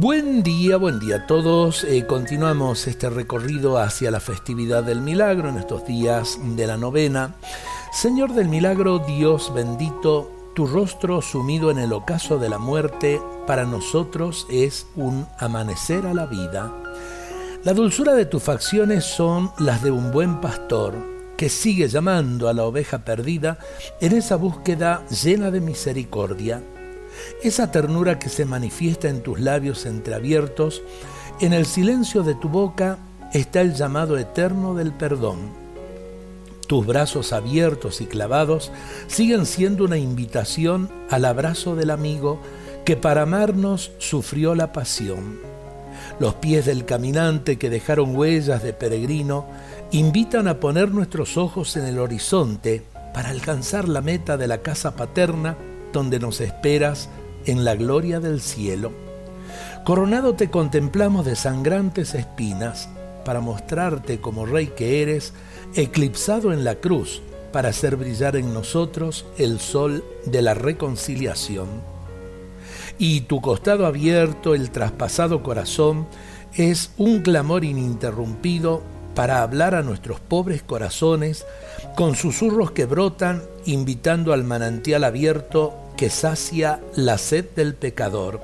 Buen día, buen día a todos. Eh, continuamos este recorrido hacia la festividad del milagro en estos días de la novena. Señor del milagro, Dios bendito, tu rostro sumido en el ocaso de la muerte para nosotros es un amanecer a la vida. La dulzura de tus facciones son las de un buen pastor que sigue llamando a la oveja perdida en esa búsqueda llena de misericordia esa ternura que se manifiesta en tus labios entreabiertos, en el silencio de tu boca está el llamado eterno del perdón. Tus brazos abiertos y clavados siguen siendo una invitación al abrazo del amigo que para amarnos sufrió la pasión. Los pies del caminante que dejaron huellas de peregrino invitan a poner nuestros ojos en el horizonte para alcanzar la meta de la casa paterna donde nos esperas en la gloria del cielo. Coronado te contemplamos de sangrantes espinas para mostrarte como rey que eres, eclipsado en la cruz para hacer brillar en nosotros el sol de la reconciliación. Y tu costado abierto, el traspasado corazón, es un clamor ininterrumpido para hablar a nuestros pobres corazones con susurros que brotan invitando al manantial abierto que sacia la sed del pecador.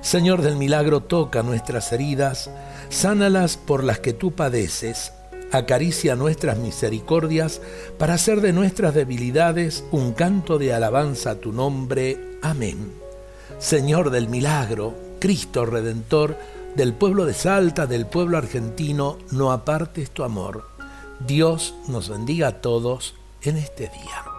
Señor del milagro, toca nuestras heridas, sánalas por las que tú padeces, acaricia nuestras misericordias para hacer de nuestras debilidades un canto de alabanza a tu nombre. Amén. Señor del milagro, Cristo Redentor, del pueblo de Salta, del pueblo argentino, no apartes tu amor. Dios nos bendiga a todos en este día.